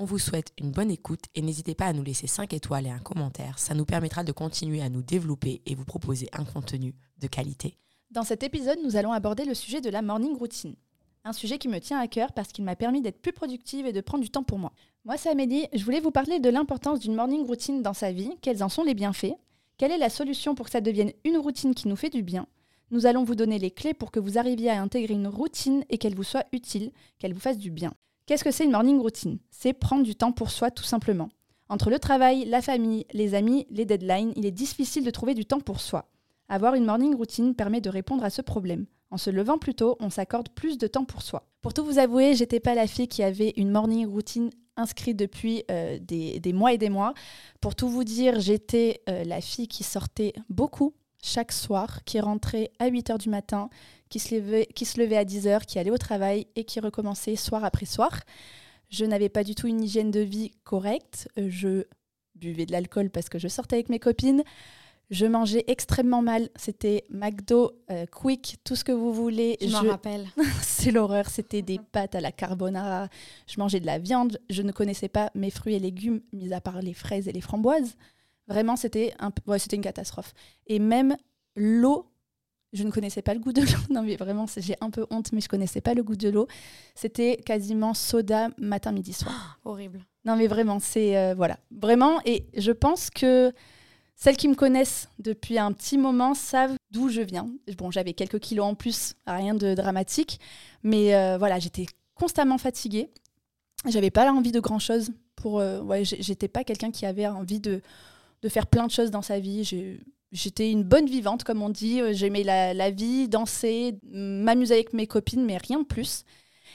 On vous souhaite une bonne écoute et n'hésitez pas à nous laisser 5 étoiles et un commentaire. Ça nous permettra de continuer à nous développer et vous proposer un contenu de qualité. Dans cet épisode, nous allons aborder le sujet de la morning routine. Un sujet qui me tient à cœur parce qu'il m'a permis d'être plus productive et de prendre du temps pour moi. Moi, c'est Amélie. Je voulais vous parler de l'importance d'une morning routine dans sa vie, quels en sont les bienfaits, quelle est la solution pour que ça devienne une routine qui nous fait du bien. Nous allons vous donner les clés pour que vous arriviez à intégrer une routine et qu'elle vous soit utile, qu'elle vous fasse du bien. Qu'est-ce que c'est une morning routine? C'est prendre du temps pour soi tout simplement. Entre le travail, la famille, les amis, les deadlines, il est difficile de trouver du temps pour soi. Avoir une morning routine permet de répondre à ce problème. En se levant plus tôt, on s'accorde plus de temps pour soi. Pour tout vous avouer, j'étais pas la fille qui avait une morning routine inscrite depuis euh, des, mois et des mois. Pour tout vous dire, j'étais euh, la fille qui sortait beaucoup chaque soir, qui rentrait à 8 h du matin, qui se, levait, qui se levait à 10 h, qui allait au travail et qui recommençait soir après soir. Je n'avais pas du tout une hygiène de vie correcte. Je buvais de l'alcool parce que je sortais avec mes copines. Je mangeais extrêmement mal. C'était McDo, euh, Quick, tout ce que vous voulez. Je, m'en rappelle. C'est l'horreur. C'était des pâtes à la carbonara. Je mangeais de la viande. Je ne connaissais pas mes fruits et légumes, mis à part les fraises et les framboises. Vraiment, c'était un... ouais, une catastrophe. Et même l'eau, je ne connaissais pas le goût de l'eau. Non, mais vraiment, j'ai un peu honte, mais je connaissais pas le goût de l'eau. C'était quasiment soda matin, midi, soir. horrible. Non, mais vraiment, c'est. Euh, voilà. Vraiment. Et je pense que celles qui me connaissent depuis un petit moment savent d'où je viens. Bon, j'avais quelques kilos en plus, rien de dramatique. Mais euh, voilà, j'étais constamment fatiguée. J'avais pas envie de grand chose. Pour, euh, ouais, j'étais pas quelqu'un qui avait envie de de faire plein de choses dans sa vie. J'étais une bonne vivante, comme on dit. J'aimais la, vie, danser, m'amuser avec mes copines, mais rien de plus.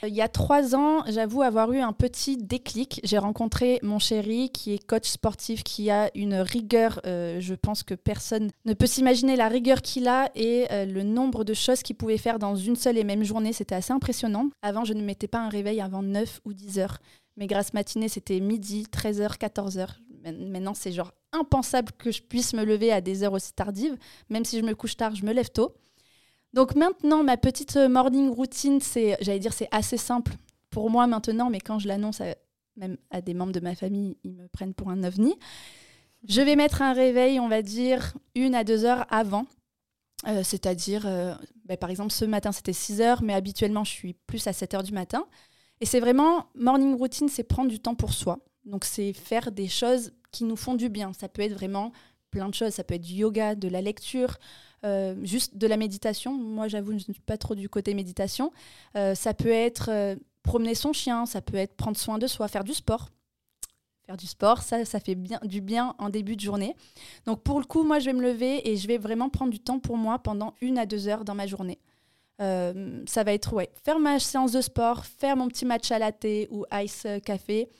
Il y a trois ans, j'avoue avoir eu un petit déclic. J'ai rencontré mon chéri qui est coach sportif, qui a une rigueur. Euh, je pense que personne ne peut s'imaginer la rigueur qu'il a et euh, le nombre de choses qu'il pouvait faire dans une seule et même journée. C'était assez impressionnant. Avant, je ne mettais pas un réveil avant 9 ou 10 heures. Mes grasses matinées, c'était midi, 13h, 14h. Maintenant, c'est genre impensable que je puisse me lever à des heures aussi tardives. Même si je me couche tard, je me lève tôt. Donc maintenant, ma petite morning routine, c'est, j'allais dire, c'est assez simple pour moi maintenant, mais quand je l'annonce même à des membres de ma famille, ils me prennent pour un ovni. Je vais mettre un réveil, on va dire, une à deux heures avant. Euh, c'est-à-dire, euh, bah, par exemple, ce matin, c'était 6 heures, mais habituellement, je suis plus à 7 heures du matin. Et c'est vraiment, morning routine, c'est prendre du temps pour soi. Donc, c'est faire des choses qui nous font du bien. Ça peut être vraiment plein de choses. Ça peut être du yoga, de la lecture, euh, juste de la méditation. Moi, j'avoue, je ne suis pas trop du côté méditation. Euh, ça peut être euh, promener son chien, ça peut être prendre soin de soi, faire du sport. Faire du sport, ça, ça fait bien, du bien en début de journée. Donc, pour le coup, moi, je vais me lever et je vais vraiment prendre du temps pour moi pendant une à deux heures dans ma journée. ça va être ouais, faire ma séance de sport, faire mon petit match à latte ou ice café,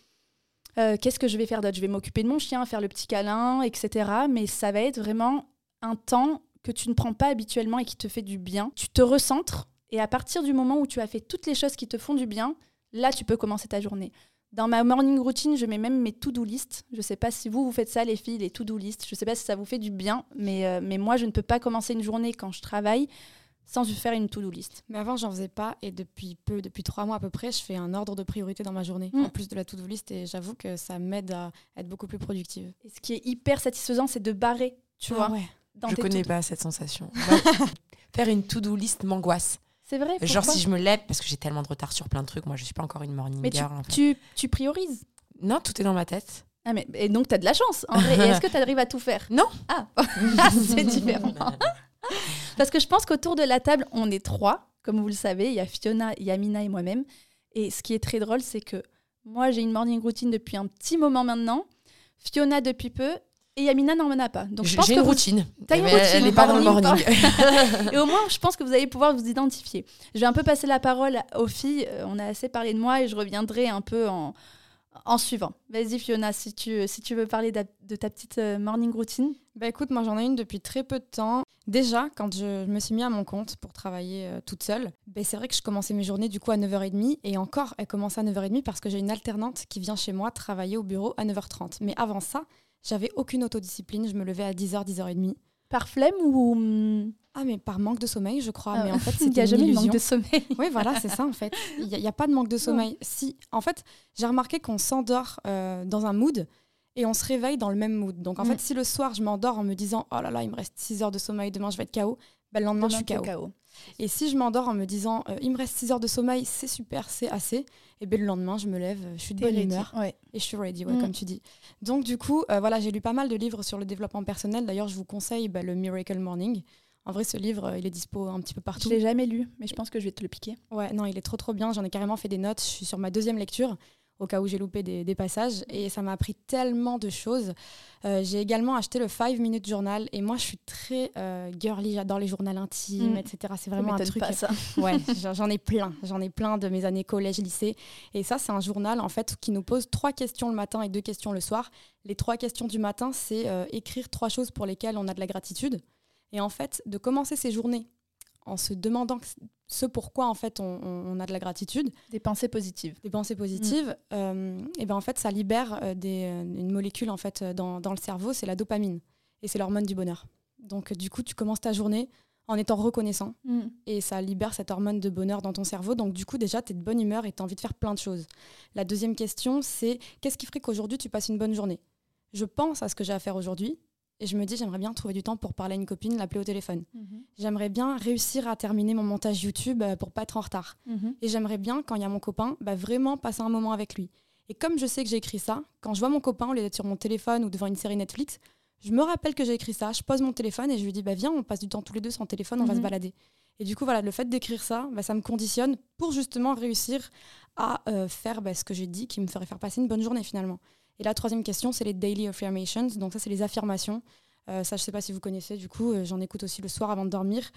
euh, qu'est-ce que je vais faire d'autre? Je vais m'occuper de mon chien, faire le petit câlin, etc. Mais ça va être vraiment un temps que tu ne prends pas habituellement et qui te fait du bien. Tu te recentres et à partir du moment où tu as fait toutes les choses qui te font du bien, là, tu peux commencer ta journée. Dans ma morning routine, je mets même mes to-do list. Je ne sais pas si vous, vous faites ça, les filles, les to-do list. Je ne sais pas si ça vous fait du bien, mais, euh, mais moi, je ne peux pas commencer une journée quand je travaille sans faire une to-do list. Mais avant, j'en faisais pas et depuis peu, depuis trois mois à peu près, je fais un ordre de priorité dans ma journée, mm. en plus de la to-do list et j'avoue que ça m'aide à être beaucoup plus productive. Et ce qui est hyper satisfaisant, c'est de barrer, tu ah vois. Ouais. je connais pas cette sensation. faire une to-do list m'angoisse. C'est vrai. Genre si je me lève, parce que j'ai tellement de retard sur plein de trucs, moi je suis pas encore une morning mais girl. Tu, tu, priorises Non, tout est dans ma tête. Ah mais, et donc tu as de la chance en vrai. est-ce que tu arrives à tout faire? Non. Ah, c'est différent. Parce que je pense qu'autour de la table, on est trois. Comme vous le savez, il y a Fiona, Yamina et moi-même. Et ce qui est très drôle, c'est que moi, j'ai une morning routine depuis un petit moment maintenant. Fiona depuis peu. Et Yamina n'en a pas. Donc j'ai une routine. As une routine. Elle n'est pas dans le morning. et au moins, je pense que vous allez pouvoir vous identifier. Je vais un peu passer la parole aux filles. Euh, on a assez parlé de moi et je reviendrai un peu en, En suivant. Vas-y Fiona, si tu, si tu veux parler de, de ta petite euh, morning routine. Bah écoute, moi j'en ai une depuis très peu de temps. Déjà, quand je me suis mis à mon compte pour travailler euh, toute seule, bah, c'est vrai que je commençais mes journées du coup à 9h30 et encore, elle commençait à 9h30 parce que j'ai une alternante qui vient chez moi travailler au bureau à 9h30. Mais avant ça, j'avais aucune autodiscipline, je me levais à 10h, 10h30. Par flemme ou. hum, Ah mais par manque de sommeil, je crois. Ah, mais en fait, Il n'y a jamais de manque de sommeil. Oui, voilà, c'est ça en fait. Il n'y a, pas de manque de sommeil. Si, en fait, j'ai remarqué qu'on s'endort euh, dans un mood et on se réveille dans le même mood. Donc en fait, si le soir je m'endors en me disant oh là là, il me reste 6 heures de sommeil, demain je vais être KO, ben, le lendemain je suis KO. Et si je m'endors en me disant euh, il me reste 6 heures de sommeil, c'est super, c'est assez, et ben le lendemain je me lève, je suis de bonne ready. humeur Ouais. et je suis ready, ouais, Mm. comme tu dis. Donc du coup, euh, voilà, j'ai lu pas mal de livres sur le développement personnel. D'ailleurs, je vous conseille bah, le Miracle Morning. En vrai, ce livre, euh, il est dispo un petit peu Je partout. l'ai jamais lu, mais je pense que je vais te le piquer. Ouais, non, il est trop trop bien. J'en ai carrément fait des notes. Je suis sur ma deuxième lecture, au cas où j'ai loupé des, des passages. Et ça m'a appris tellement de choses. Euh, j'ai également acheté le 5 Minute Journal. Et moi, je suis très euh, girly. J'adore les journaux intimes, Mm. etc. C'est vraiment un truc. pas ça. Ouais, j'en- j'en ai plein. J'en ai plein de mes années collège, lycée. Et ça, c'est un journal en fait qui nous pose trois questions le matin et deux questions le soir. Les trois questions du matin, c'est euh, écrire trois choses pour lesquelles on a de la gratitude. Et en fait, de commencer ses journées en se demandant ce pourquoi en fait on, a de la gratitude, Des pensées positives. des pensées positives, euh, et ben en fait ça libère euh, des, euh, une molécule en fait dans, dans le cerveau, c'est la dopamine et c'est l'hormone du bonheur. Donc du coup tu commences ta journée en étant reconnaissant et ça libère cette hormone de bonheur dans ton cerveau. Donc du coup déjà tu es de bonne humeur et tu as envie de faire plein de choses. La deuxième question c'est qu'est-ce qui ferait qu'aujourd'hui tu passes une bonne journée? Je pense à ce que j'ai à faire aujourd'hui et je me dis j'aimerais bien trouver du temps pour parler à une copine, l'appeler au téléphone. J'aimerais bien réussir à terminer mon montage YouTube euh, pour pas être en retard. Et j'aimerais bien, quand il y a mon copain, bah, vraiment passer un moment avec lui. Et comme je sais que j'ai écrit ça, quand je vois mon copain, au lieu d'être sur mon téléphone ou devant une série Netflix, je me rappelle que j'ai écrit ça, je pose mon téléphone et je lui dis, bah, viens, on passe du temps tous les deux sans téléphone, on va Mhm. se balader. Et du coup, voilà, le fait d'écrire ça, bah, ça me conditionne pour justement réussir à euh, faire bah, ce que j'ai dit qui me ferait faire passer une bonne journée finalement. Et la troisième question, c'est les daily affirmations. Donc ça, c'est les affirmations. Euh, ça, je sais pas si vous connaissez, du coup, euh, j'en écoute aussi le soir avant de dormir.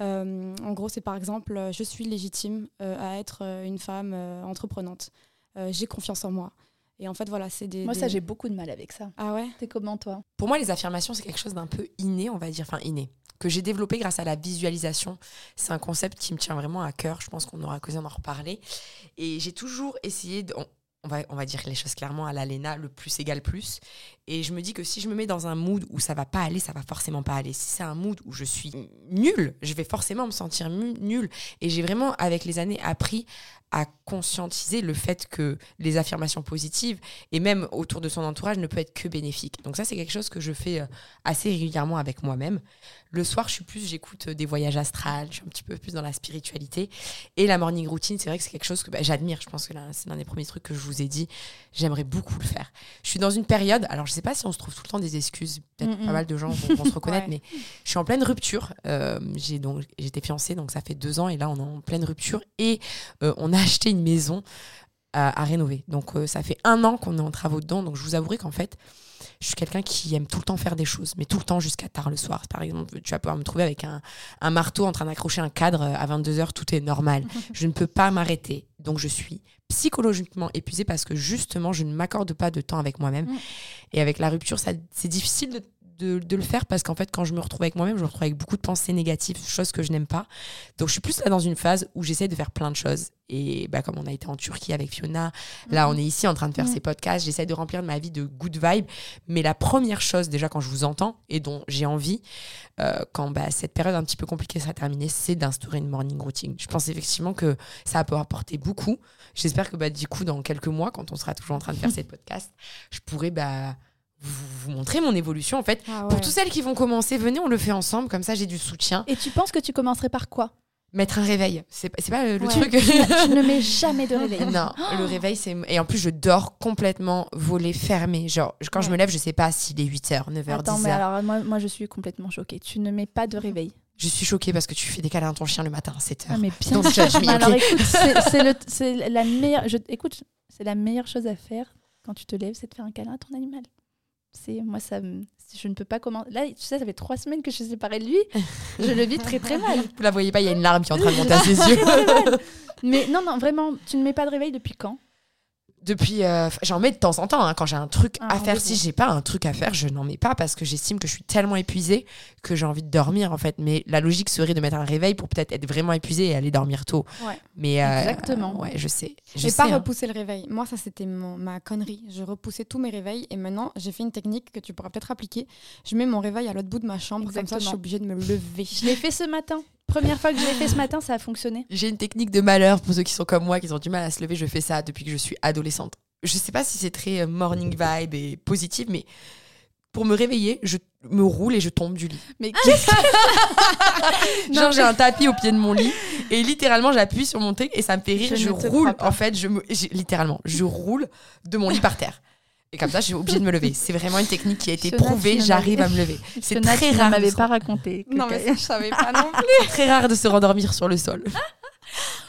Euh, en gros, c'est par exemple, je suis légitime euh, à être une femme euh, entreprenante. Euh, j'ai confiance en moi. Et en fait, voilà, c'est des. Moi, des- ça, j'ai beaucoup de mal avec ça. Ah ouais? T'es comment, toi? Pour moi, les affirmations, c'est quelque chose d'un peu inné, on va dire, enfin inné, que j'ai développé grâce à la visualisation. C'est un concept qui me tient vraiment à cœur. Je pense qu'on aura l'occasion d'en reparler. Et j'ai toujours essayé de. On, va, on va dire les choses clairement à l'ALENA, le plus égale plus. Et je me dis que si je me mets dans un mood où ça va pas aller, ça va forcément pas aller. Si c'est un mood où je suis nulle, je vais forcément me sentir nulle. Et j'ai vraiment, avec les années, appris à conscientiser le fait que les affirmations positives et même autour de son entourage ne peut être que bénéfique. Donc ça, c'est quelque chose que je fais euh, assez régulièrement avec moi-même. Le soir, je suis plus, j'écoute euh, des voyages astrales, je suis un petit peu plus dans la spiritualité. Et la morning routine, c'est vrai que c'est quelque chose que bah, j'admire. Je pense que c'est l'un des premiers trucs que je vous ai dit. J'aimerais beaucoup le faire. Je suis dans une période, alors je sais pas si on se trouve tout le temps des excuses, peut-être Mm, pas mal de gens vont, vont se reconnaître, Ouais. mais je suis en pleine rupture. Euh, j'ai donc j'étais fiancée, donc ça fait deux ans, et là on est en pleine rupture. Et euh, on a acheté une maison à, à rénover. Donc euh, ça fait un an qu'on est en travaux dedans. Donc je vous avouerai qu'en fait, je suis quelqu'un qui aime tout le temps faire des choses, mais tout le temps jusqu'à tard le soir. Par exemple, tu vas pouvoir me trouver avec un, un marteau en train d'accrocher un cadre à 22h, tout est normal. je ne peux pas m'arrêter. Donc je suis psychologiquement épuisée parce que justement, je ne m'accorde pas de temps avec moi-même. Mm. Et avec la rupture, c'est difficile de, de- de le faire parce qu'en fait, quand je me retrouve avec moi-même, je me retrouve avec beaucoup de pensées négatives, choses que je n'aime pas. Donc je suis plus là dans une phase où j'essaie de faire plein de choses. Et bah, comme on a été en Turquie avec Fiona, là on est ici en train de faire Mhm. ces podcasts, j'essaie de remplir ma vie de good vibes. Mais la première chose, déjà quand je vous entends et dont j'ai envie, euh, quand bah, cette période un petit peu compliquée sera terminée, c'est d'instaurer une morning routine. Je pense effectivement que ça peut apporter beaucoup. J'espère que bah, du coup, dans quelques mois, quand on sera toujours en train de faire ces podcasts, je pourrai bah, vous, vous montrer mon évolution. En fait, Ah pour toutes celles qui vont commencer, venez, on le fait ensemble. Comme ça, j'ai du soutien. Et tu penses que tu commencerais par quoi? Mettre un réveil. C'est pas, euh, le Ouais. truc. tu, ne- mets jamais de réveil. Non, le réveil, c'est. Et en plus, je dors complètement volé fermé. Genre, quand je me lève, je sais pas s'il est 8h, 9h, Attends, 10h. mais alors moi, moi je suis complètement choquée. Tu ne mets pas de réveil. Je suis choquée parce que tu fais des câlins à ton chien le matin à 7h. Ah mais bien me, Mais alors écoute, c'est la meilleure. Je, écoute, c'est la meilleure chose à faire quand tu te lèves, c'est de faire un câlin à ton animal. C'est moi ça, me- je ne peux pas comment. Là, tu sais, ça fait trois semaines que je suis séparée de lui. Je le vis très très mal. Vous la voyez pas, il y a une larme qui est en train de monter à ses yeux. Mais non non vraiment, tu ne mets pas de réveil depuis quand? Depuis, euh, j'en mets de temps en temps hein, quand j'ai un truc Un à faire. Si j'ai pas un truc à faire, je n'en mets pas parce que j'estime que je suis tellement épuisée que j'ai envie de dormir en fait. Mais la logique serait de mettre un réveil pour peut-être être vraiment épuisée et aller dormir tôt. Ouais. Mais euh, Exactement. ouais, je sais. Sais, pas hein. repousser le réveil. Moi, ça, c'était ma connerie. Je repoussais tous mes réveils et maintenant, j'ai fait une technique que tu pourras peut-être appliquer. Je mets mon réveil à l'autre bout de ma chambre, comme ça, je suis obligée de me lever. Je l'ai fait ce matin. Première fois que je l'ai fait ce matin, ça a fonctionné. J'ai une technique de malheur pour ceux qui sont comme moi, qui ont du mal à se lever. Je fais ça depuis que je suis adolescente. Je sais pas si c'est très euh, morning vibe et positive, mais pour me réveiller, je me roule et je tombe du lit. Mais qu'est-ce Genre, j'ai un tapis au pied de mon lit et littéralement, j'appuie sur mon truc et ça me fait rire. Je Je, roule, en fait, je me, littéralement, je roule de mon lit par terre. Et comme ça, je suis obligée de me lever. C'est vraiment une technique qui a été prouvée. J'arrive à me lever. C'est très tu ne rare. de m'avais se- pas raconté. Non, mais ça, je savais pas non plus. c'est très rare de se rendormir sur le sol.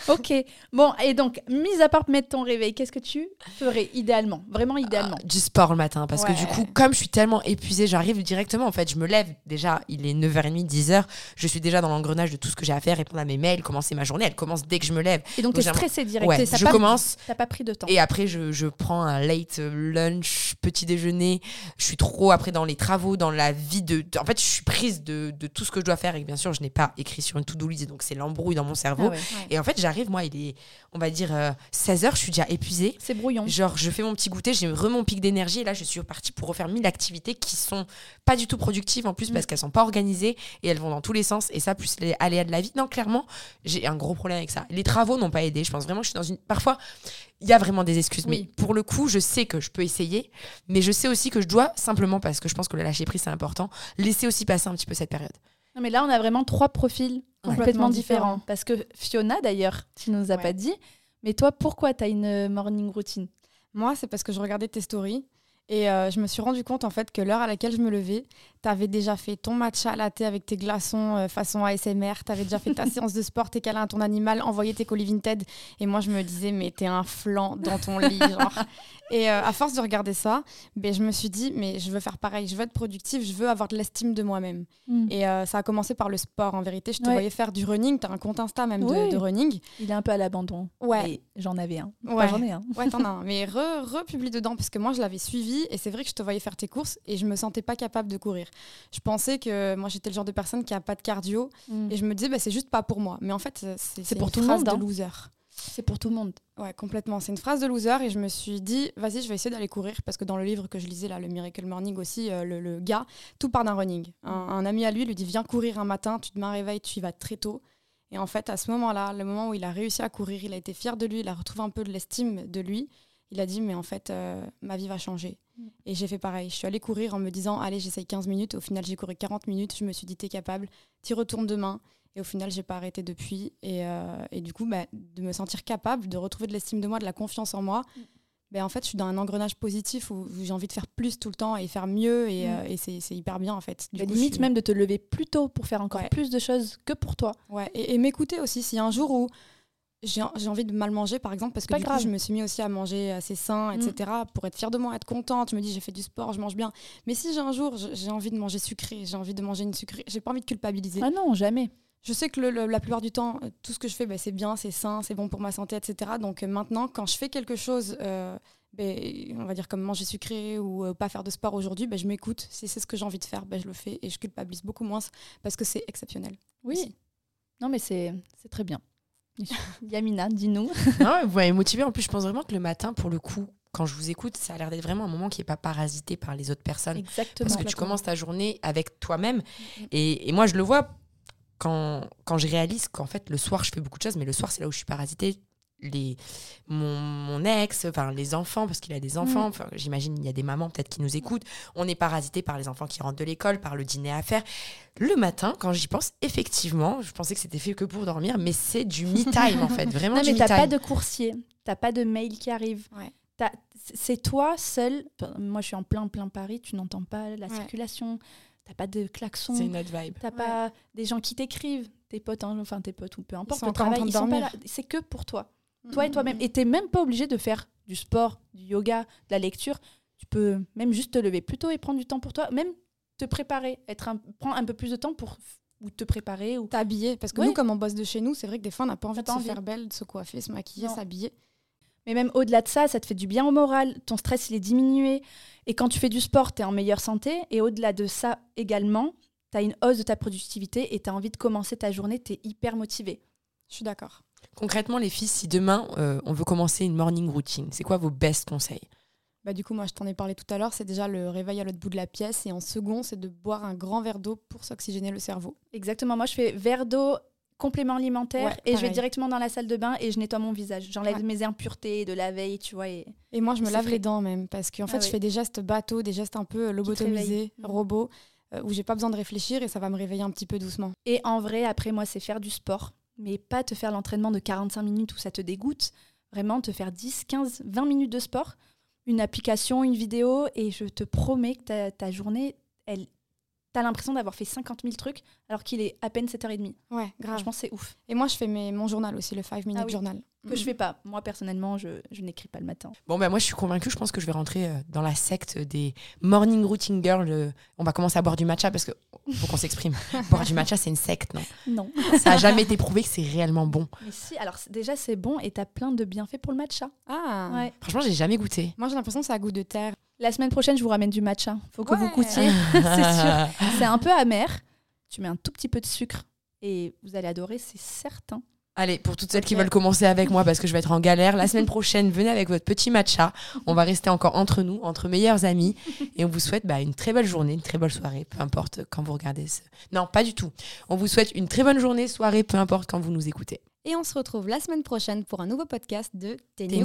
Ok. Bon, et donc, mis à part mettre ton réveil, qu'est-ce que tu ferais idéalement Vraiment idéalement? Du sport le matin parce que du coup comme je suis tellement épuisée j'arrive directement en fait je me lève déjà il est 9h30 10h je suis déjà dans l'engrenage de tout ce que j'ai à faire répondre à mes mails commencer ma journée elle commence dès que je me lève Et donc, donc t'es j'aimerais- stressé direct. ouais T'as je pas- commence T'as pas pris de temps. et après je, je prends un late lunch petit déjeuner je suis trop après dans les travaux dans la vie de, de- en fait je suis prise de, de tout ce que je dois faire et bien sûr je n'ai pas écrit sur une to-do list donc c'est l'embrouille dans mon cerveau Ah ouais. et en fait j'arrive moi il est on va dire 16h je suis déjà épuisée C'est brouillon. Genre, je fais mon petit goûter, j'ai vraiment mon pic d'énergie et là, je suis repartie pour refaire mille activités qui sont pas du tout productives en plus Mm. parce qu'elles sont pas organisées et elles vont dans tous les sens et ça, plus les aléas de la vie. Non, clairement, j'ai un gros problème avec ça. Les travaux n'ont pas aidé. Je pense vraiment que je suis dans une. Parfois, il y a vraiment des excuses, Oui. mais pour le coup, je sais que je peux essayer, mais je sais aussi que je dois simplement parce que je pense que le lâcher prise c'est important, laisser aussi passer un petit peu cette période. Non, mais là, on a vraiment trois profils complètement différents. Parce que Fiona, d'ailleurs, tu nous as Ouais. pas dit, mais toi, pourquoi tu as une morning routine? Moi, c'est parce que je regardais tes stories et euh, je me suis rendu compte en fait que l'heure à laquelle je me levais, tu avais déjà fait ton matcha latte avec tes glaçons euh, façon ASMR, tu avais déjà fait ta séance de sport, tes câlins à ton animal, envoyé tes colis Vinted et moi je me disais mais t'es un flan dans ton lit genre. Et euh, à force de regarder ça, ben, je me suis dit mais je veux faire pareil, je veux être productive, je veux avoir de l'estime de moi-même. Et euh, ça a commencé par le sport en vérité, je te Ouais. voyais faire du running, tu as un compte Insta même de- running. Il est un peu à l'abandon. Ouais. J'en avais un. Ouais. j'en ai un. Ouais, t'en as un. Mais re- republie dedans, parce que moi, je l'avais suivi, et c'est vrai que je te voyais faire tes courses, et je me sentais pas capable de courir. Je pensais que moi, j'étais le genre de personne qui a pas de cardio, et je me disais, bah, c'est juste pas pour moi. Mais en fait, c'est c'est pour une tout le phrase monde, de hein. loser. C'est pour tout le monde. Ouais, complètement. C'est une phrase de loser, et je me suis dit, vas-y, je vais essayer d'aller courir, parce que dans le livre que je lisais, là, le Miracle Morning aussi, euh, le, le gars, tout part d'un running. Un, un ami à lui lui dit, viens courir un matin, tu te mets un réveil, tu y vas très tôt. Et en fait, à ce moment-là, le moment où il a réussi à courir, il a été fier de lui, il a retrouvé un peu de l'estime de lui. Il a dit, mais en fait, euh, ma vie va changer. Mm. Et j'ai fait pareil. Je suis allée courir en me disant, allez, j'essaye 15 minutes. Au final, j'ai couru 40 minutes. Je me suis dit, t'es capable, t'y retournes demain. Et au final, j'ai pas arrêté depuis. Et, euh, et du coup, bah, de me sentir capable, de retrouver de l'estime de moi, de la confiance en moi, Mm. ben, en fait, je suis dans un engrenage positif où, j'ai envie de faire plus tout le temps et faire mieux. Et, Mm. euh, et c'est c'est hyper bien, en fait. Du coup, limite suis- même de te lever plus tôt pour faire encore Ouais. plus de choses que pour toi. Ouais, et, et m'écouter aussi. S'il y a un jour où j'ai envie de mal manger, par exemple, parce que Pas du grave. coup, je me suis mis aussi à manger assez sain, Mm. etc., pour être fière de moi, être contente. Je me dis, j'ai fait du sport, je mange bien. Mais si j'ai un jour, j'ai envie de manger sucré, j'ai envie de manger une sucrée, j'ai pas envie de culpabiliser. Ah non, jamais. Je sais que le- le- la plupart du temps, euh, tout ce que je fais, ben, c'est bien, c'est sain, c'est bon pour ma santé, etc. Donc euh, maintenant, quand je fais quelque chose, euh, ben, on va dire comme manger sucré ou euh, pas faire de sport aujourd'hui, ben, je m'écoute. Si c'est ce que j'ai envie de faire, je le fais et je culpabilise beaucoup moins parce que c'est exceptionnel. Oui. aussi. Non, mais c'est très bien. Yamina, dis-nous. Non, vous m'avez motivé. En plus, je pense vraiment que le matin, pour le coup, quand je vous écoute, ça a l'air d'être vraiment un moment qui n'est pas parasité par les autres personnes. Exactement. Parce que tu commences ta journée avec toi-même. Et, et moi, je le vois quand, quand je réalise qu'en fait, le soir, je fais beaucoup de choses, mais le soir, c'est là où je suis parasitée. Les, mon, mon ex, enfin les enfants, parce qu'il a des enfants, enfin, j'imagine il y a des mamans peut-être qui nous écoutent. On est parasité par les enfants qui rentrent de l'école, par le dîner à faire. Le matin, quand j'y pense, effectivement, je pensais que c'était fait que pour dormir, mais c'est du me time en fait, vraiment Non, du mais t'as pas de coursier, t'as pas de mail qui arrive. Ouais. C'est toi seul. Moi, je suis en plein, plein Paris, tu n'entends pas la Ouais. circulation, t'as pas de klaxon, C'est notre vibe. t'as pas des gens qui t'écrivent, tes potes, hein, enfin tes potes ou peu importe, sont le travail, ils sont pas dormir. là. C'est que pour toi. Toi et toi-même. Et t'es même pas obligé de faire du sport, du yoga, de la lecture. Tu peux même juste te lever plus tôt et prendre du temps pour toi, même te préparer, être un, prendre un peu plus de temps pour ou te préparer ou T'habiller, parce que Ouais. nous, comme on bosse de chez nous, c'est vrai que des fois, on n'a pas envie de se envie. faire belle, de se coiffer, se maquiller, s'habiller. Mais même au-delà de ça, ça te fait du bien au moral, ton stress il est diminué. Et quand tu fais du sport, tu es en meilleure santé. Et au-delà de ça également, tu as une hausse de ta productivité et tu as envie de commencer ta journée, tu es hyper motivé. Je suis d'accord. Concrètement, les filles, si demain euh, on veut commencer une morning routine, c'est quoi vos best conseils? Bah, du coup, moi, je t'en ai parlé tout à l'heure, c'est déjà le réveil à l'autre bout de la pièce. Et en second, c'est de boire un grand verre d'eau pour s'oxygéner le cerveau. Exactement. Moi, je fais verre d'eau, complément alimentaire, Ouais, et je vais directement dans la salle de bain et je nettoie mon visage. J'enlève Ouais. mes impuretés de la veille, tu vois. Et... Et moi, je me lave les dents même, parce qu'en fait, Ah je oui. fais des gestes bateaux, des gestes un peu euh, lobotomisés. Mhm. robots, euh, où j'ai pas besoin de réfléchir et ça va me réveiller un petit peu doucement. Et en vrai, après, moi, c'est faire du sport, mais pas te faire l'entraînement de 45 minutes où ça te dégoûte. Vraiment, te faire 10, 15, 20 minutes de sport, une application, une vidéo, et je te promets que ta, journée, elle, t'as l'impression d'avoir fait 50 000 trucs alors qu'il est à peine 7h30. Ouais, grave. Franchement, c'est ouf. Et moi, je fais mes, mon journal aussi, le 5 minute Ah oui. journal. Que je fais pas. Moi, personnellement, je, je n'écris pas le matin. Bon, ben moi, je suis convaincue. Je pense que je vais rentrer euh, dans la secte des morning routine girls. euh, on va commencer à boire du matcha parce que faut qu'on s'exprime. boire du matcha, c'est une secte, non? Non. Ça a jamais été prouvé que c'est réellement bon. Mais si, alors déjà, c'est bon et t'as plein de bienfaits pour le matcha. Ah Ouais. Franchement, j'ai jamais goûté. Moi, j'ai l'impression que ça a goût de terre. La semaine prochaine, je vous ramène du matcha. Faut que vous goûtiez. c'est sûr. C'est un peu amer. Tu mets un tout petit peu de sucre et vous allez adorer, c'est certain. Allez, pour toutes celles qui veulent commencer avec moi parce que je vais être en galère, la semaine prochaine, venez avec votre petit matcha. On va rester encore entre nous, entre meilleurs amis. Et on vous souhaite bah, une très belle journée, une très belle soirée, peu importe quand vous regardez ce... Non, pas du tout. On vous souhaite une très bonne journée, soirée, peu importe quand vous nous écoutez. Et on se retrouve la semaine prochaine pour un nouveau podcast de Tes Tes